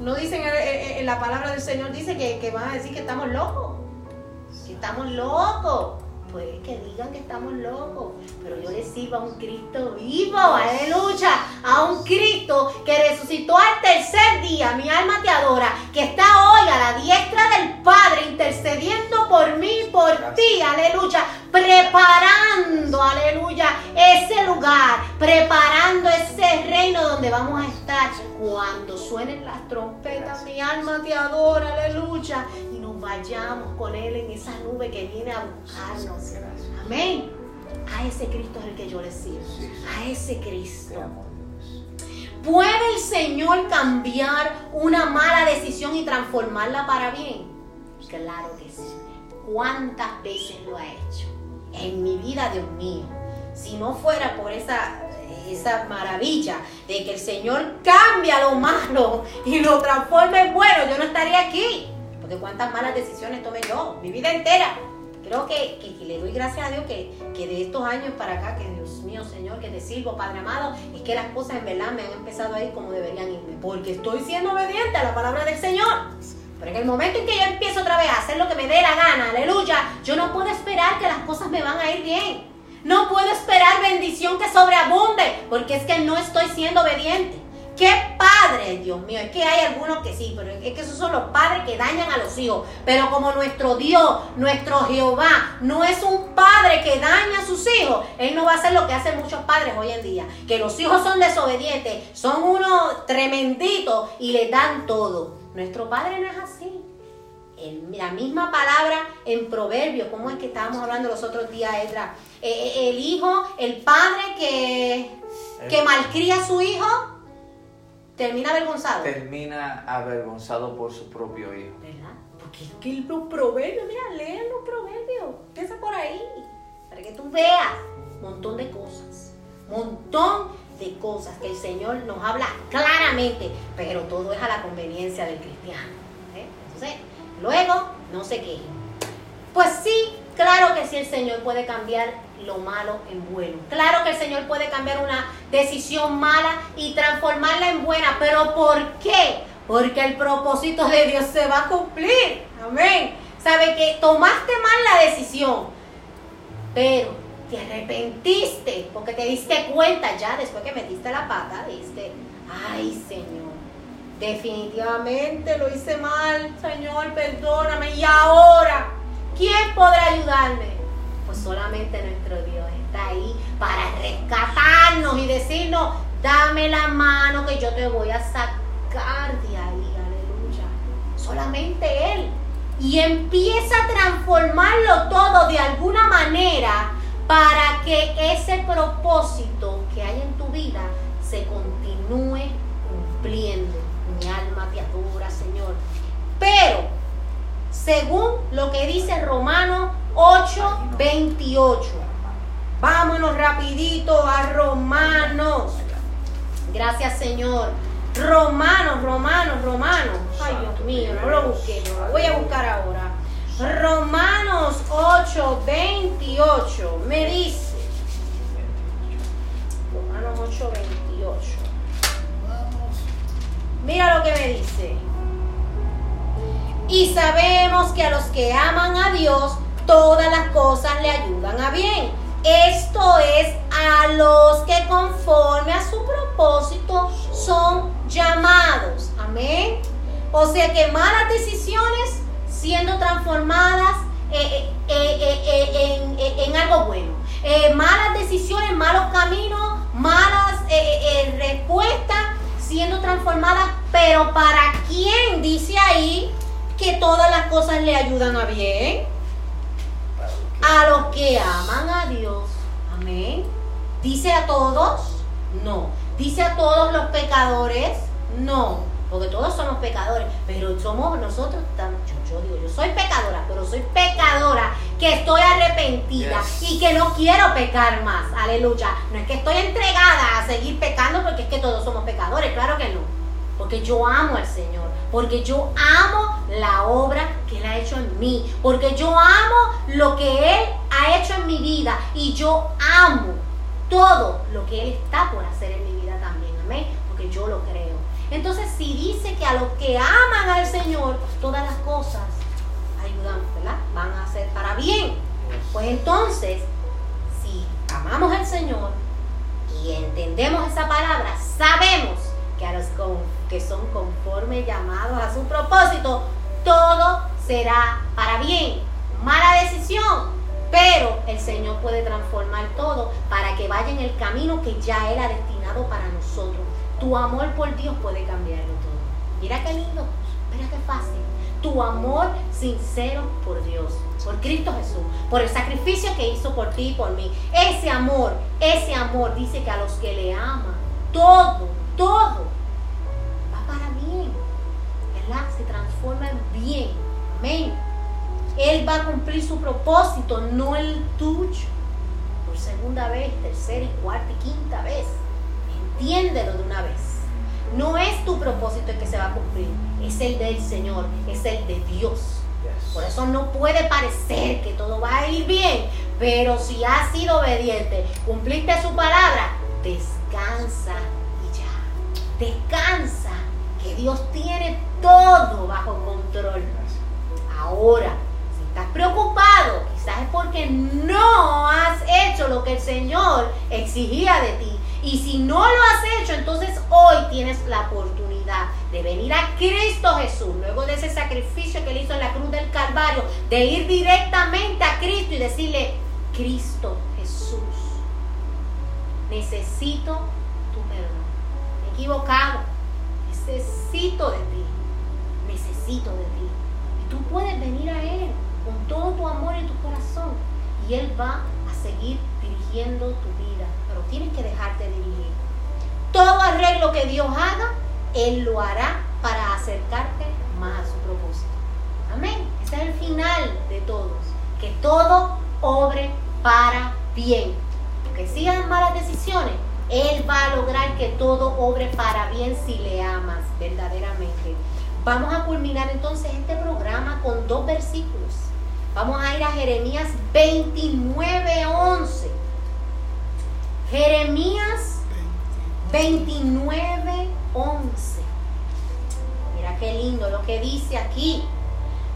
No dicen en, la palabra del Señor, dice que, van a decir que estamos locos. Que estamos locos. Pues que digan que estamos locos, pero yo le sirvo a un Cristo vivo, aleluya, a un Cristo que resucitó al tercer día, mi alma te adora, que está hoy a la diestra del Padre intercediendo por mí, por ti, aleluya, preparando, aleluya, ese lugar, preparando ese reino donde vamos a estar. Cuando suenen las trompetas, mi alma te adora, aleluya, vayamos con Él en esa nube que viene a buscarnos. Amén. A ese Cristo es el que yo le sirvo. A ese Cristo. ¿Puede el Señor cambiar una mala decisión y transformarla para bien? Claro que sí. ¿Cuántas veces lo ha hecho? En mi vida, Dios mío. Si no fuera por esa, esa maravilla de que el Señor cambia lo malo y lo transforma en bueno, yo no estaría aquí. Porque cuántas malas decisiones tomé yo, mi vida entera. Creo que, le doy gracias a Dios que, que, de estos años para acá, que Dios mío, Señor, que te sirvo, Padre amado, es que las cosas en verdad me han empezado a ir como deberían irme. Porque estoy siendo obediente a la palabra del Señor. Pero en el momento en que yo empiezo otra vez a hacer lo que me dé la gana, aleluya, yo no puedo esperar que las cosas me van a ir bien. No puedo esperar bendición que sobreabunde, porque es que no estoy siendo obediente. ¿Qué padre, Dios mío? Es que hay algunos que sí, pero es que esos son los padres que dañan a los hijos. Pero como nuestro Dios, nuestro Jehová, no es un padre que daña a sus hijos, Él no va a hacer lo que hacen muchos padres hoy en día. Que los hijos son desobedientes, son unos tremenditos y le dan todo. Nuestro Padre no es así. la misma palabra en Proverbios, como es que estábamos hablando los otros días, Edra. Eh, eh, el hijo, el padre que, que malcría a su hijo termina avergonzado. Termina avergonzado por su propio hijo. ¿Verdad? Porque es que los proverbios, mira, leen los proverbios. Empieza por ahí. Para que tú veas un montón de cosas. Montón de cosas que el Señor nos habla claramente. Pero todo es a la conveniencia del cristiano. ¿eh? Entonces, luego, no sé qué. Pues sí, claro que sí el Señor puede cambiar lo malo en bueno. Claro que el Señor puede cambiar una decisión mala y transformarla en buena, pero ¿por qué? Porque el propósito de Dios se va a cumplir. Amén. Sabe que tomaste mal la decisión, pero te arrepentiste porque te diste cuenta ya después que metiste la pata, diste, ay Señor, definitivamente lo hice mal, Señor, perdóname. Y ahora, ¿quién podrá ayudarme? Pues solamente nuestro Dios está ahí para rescatarnos y decirnos, dame la mano que yo te voy a sacar de ahí, aleluya. Solamente Él. Y empieza a transformarlo todo de alguna manera para que ese propósito que hay en tu vida se continúe cumpliendo. Mi alma te adora, Señor. Pero, según lo que dice Romanos 8, 28. Vámonos rapidito a Romanos. Gracias Señor. Romanos, Romanos, Romanos. Ay Dios mío, no lo busqué, lo voy a buscar ahora. Romanos 8, 28 me dice. Romanos 8, 28. Mira lo que me dice. Y sabemos que a los que aman a Dios, todas las cosas le ayudan a bien. Esto es a los que conforme a su propósito son llamados. Amén. O sea que malas decisiones siendo transformadas eh, eh, eh, en, algo bueno. malas decisiones, malos caminos, malas respuestas siendo transformadas. Pero ¿para quién dice ahí que todas las cosas le ayudan a bien? a los que aman a Dios. Amén. ¿Dice a todos? No. ¿Dice a todos los pecadores? No. Porque todos somos pecadores. Pero somos nosotros, yo, yo digo, yo soy pecadora, pero soy pecadora que estoy arrepentida y que no quiero pecar más. Aleluya. No es que estoy entregada a seguir pecando porque es que todos somos pecadores. Claro que no. Porque yo amo al Señor porque yo amo la obra que Él ha hecho en mí, porque yo amo lo que Él ha hecho en mi vida y yo amo todo lo que Él está por hacer en mi vida también, amén, porque yo lo creo. Entonces, si dice que a los que aman al Señor, todas las cosas ayudan, ¿verdad? Van a ser para bien. Pues entonces, si amamos al Señor y entendemos esa palabra, sabemos que a los que son conforme llamados a su propósito, todo será para bien. Mala decisión, pero el Señor puede transformar todo para que vaya en el camino que ya era destinado para nosotros. Tu amor por Dios puede cambiarlo todo. Mira qué lindo, mira qué fácil. Tu amor sincero por Dios, por Cristo Jesús, por el sacrificio que hizo por ti y por mí. Ese amor, ese amor dice que a los que le aman, todo, todo. ¿Verdad? Se transforma en bien. Amén. Él va a cumplir su propósito, no el tuyo. Por segunda vez, tercera y cuarta y quinta vez. Entiéndelo de una vez. No es tu propósito el que se va a cumplir, es el del Señor, es el de Dios. Por eso no puede parecer que todo va a ir bien, pero si has sido obediente, cumpliste su palabra, descansa y ya. Descansa, que Dios tiene todo bajo control. Ahora, si estás preocupado, quizás es porque no has hecho lo que el Señor exigía de ti. Y si no lo has hecho, entonces hoy tienes la oportunidad de venir a Cristo Jesús, luego de ese sacrificio que él hizo en la cruz del Calvario, de ir directamente a Cristo y decirle, Cristo Jesús, necesito tu perdón. Me he equivocado, necesito de ti, necesito de ti. Y tú puedes venir a Él con todo tu amor en tu corazón y Él va a seguir dirigiendo tu vida pero tienes que dejarte dirigir. Todo arreglo que Dios haga, Él lo hará para acercarte más a su propósito. Amén. Ese es el final de todos. Que todo obre para bien. Que sigan malas decisiones, Él va a lograr que todo obre para bien si le amas verdaderamente. Vamos a culminar entonces este programa con dos versículos. Vamos a ir a Jeremías 29, 11. Jeremías 29, 11. Mira qué lindo lo que dice aquí.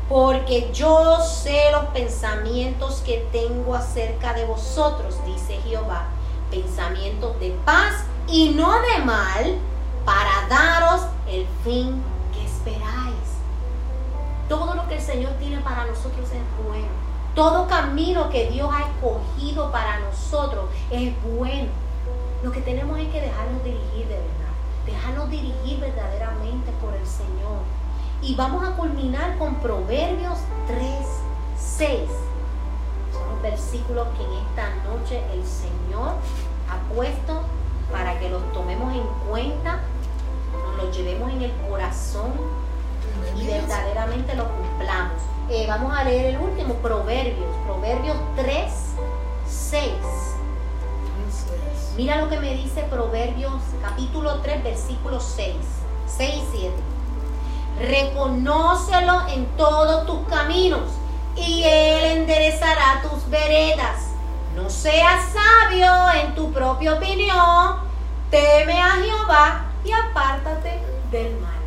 Porque yo sé los pensamientos que tengo acerca de vosotros, dice Jehová. Pensamientos de paz y no de mal, para daros el fin que esperáis. Todo lo que el Señor tiene para nosotros es bueno. Todo camino que Dios ha escogido para nosotros es bueno. Lo que tenemos es que dejarnos dirigir de verdad. Dejarnos dirigir verdaderamente por el Señor. Y vamos a culminar con Proverbios 3, 6. Versículos que en esta noche el Señor ha puesto para que los tomemos en cuenta, nos los llevemos en el corazón y verdaderamente los cumplamos. Eh, vamos a leer el último, Proverbios, Proverbios 3, 6. Mira lo que me dice Proverbios capítulo 3, versículo 6, 6 y 7. Reconócelo en todos tus caminos y Él enderezará tus veredas. No seas sabio en tu propia opinión, teme a Jehová y apártate del mal.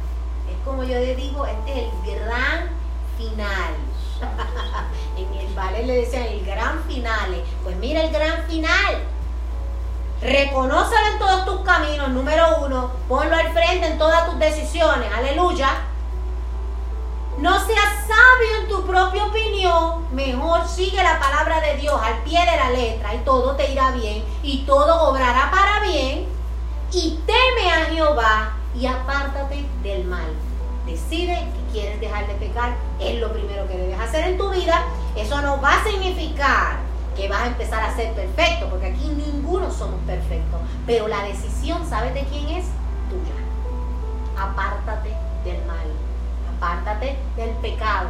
Es como yo le digo, este es el gran final. en el ballet le decían el gran final. Pues mira el gran final. Reconócelo en todos tus caminos, número uno. Ponlo al frente en todas tus decisiones. Aleluya. No seas sabio en tu propia opinión. Mejor sigue la palabra de Dios al pie de la letra y todo te irá bien y todo obrará para bien. Y teme a Jehová y apártate del mal. Decide que quieres dejar de pecar. Es lo primero que debes hacer en tu vida. Eso no va a significar que vas a empezar a ser perfecto, porque aquí ninguno somos perfectos. Pero la decisión, ¿sabes de quién es? Tuya. Apártate del mal. Apártate del pecado.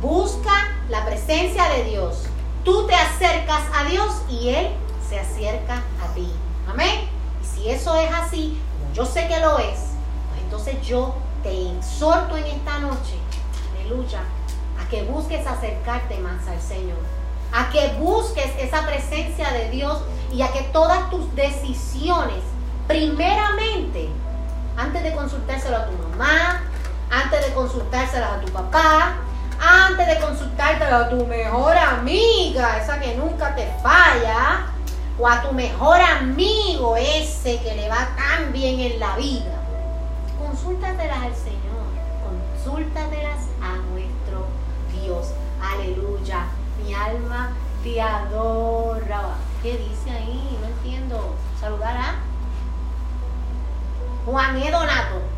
Busca la presencia de Dios. Tú te acercas a Dios y Él se acerca a ti. Amén. Y si eso es así, yo sé que lo es, pues entonces yo te exhorto en esta noche, aleluya, a que busques acercarte más al Señor, a que busques esa presencia de Dios y a que todas tus decisiones, primeramente, antes de consultárselo a tu mamá, antes de consultárselas a tu papá, antes de consultarte a tu mejor amiga, esa que nunca te falla, o a tu mejor amigo, ese que le va tan bien en la vida, consúltatelas al Señor, consúltatelas a nuestro Dios. Aleluya. Mi alma te adora. ¿Qué dice ahí? No entiendo. Saludar a Juan E. Donato.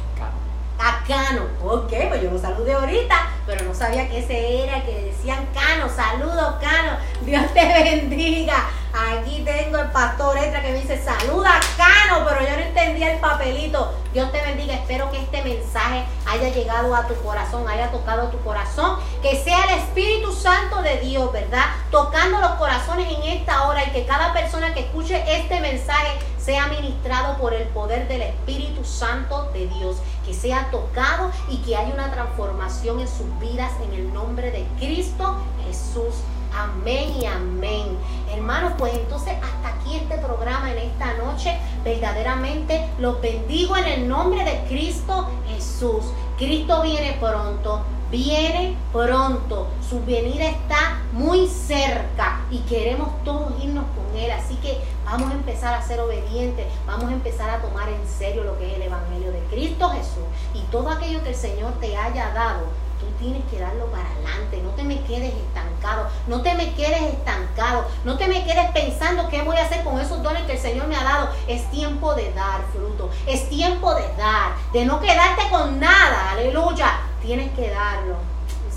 Cano. Ok, pues yo lo saludé ahorita, pero no sabía que ese era, que decían Cano. Saludos, Cano. Dios te bendiga. Aquí tengo el pastor Etra que me dice, saluda Cano, pero yo no entendía el papelito. Dios te bendiga, espero que este mensaje haya llegado a tu corazón, haya tocado tu corazón, que sea el Espíritu Santo de Dios, ¿verdad? Tocando los corazones en esta hora y que cada persona que escuche este mensaje sea ministrado por el poder del Espíritu Santo de Dios, sea tocado y que haya una transformación en sus vidas en el nombre de Cristo Jesús. Amén y amén. Hermanos, pues entonces hasta aquí este programa en esta noche. Verdaderamente los bendigo en el nombre de Cristo Jesús. Cristo viene pronto. Viene pronto, su venida está muy cerca y queremos todos irnos con Él. Así que vamos a empezar a ser obedientes, vamos a empezar a tomar en serio lo que es el Evangelio de Cristo Jesús. Y todo aquello que el Señor te haya dado tú tienes que darlo para adelante, no te me quedes estancado, no te me quedes estancado, no te me quedes pensando qué voy a hacer con esos dones que el Señor me ha dado. Es tiempo de dar fruto, es tiempo de dar, de no quedarte con nada, aleluya, tienes que darlo.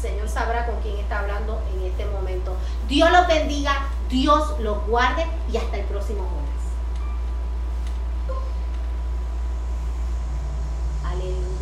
Señor sabrá con quién está hablando en este momento. Dios los bendiga, Dios los guarde y hasta el próximo jueves. Aleluya.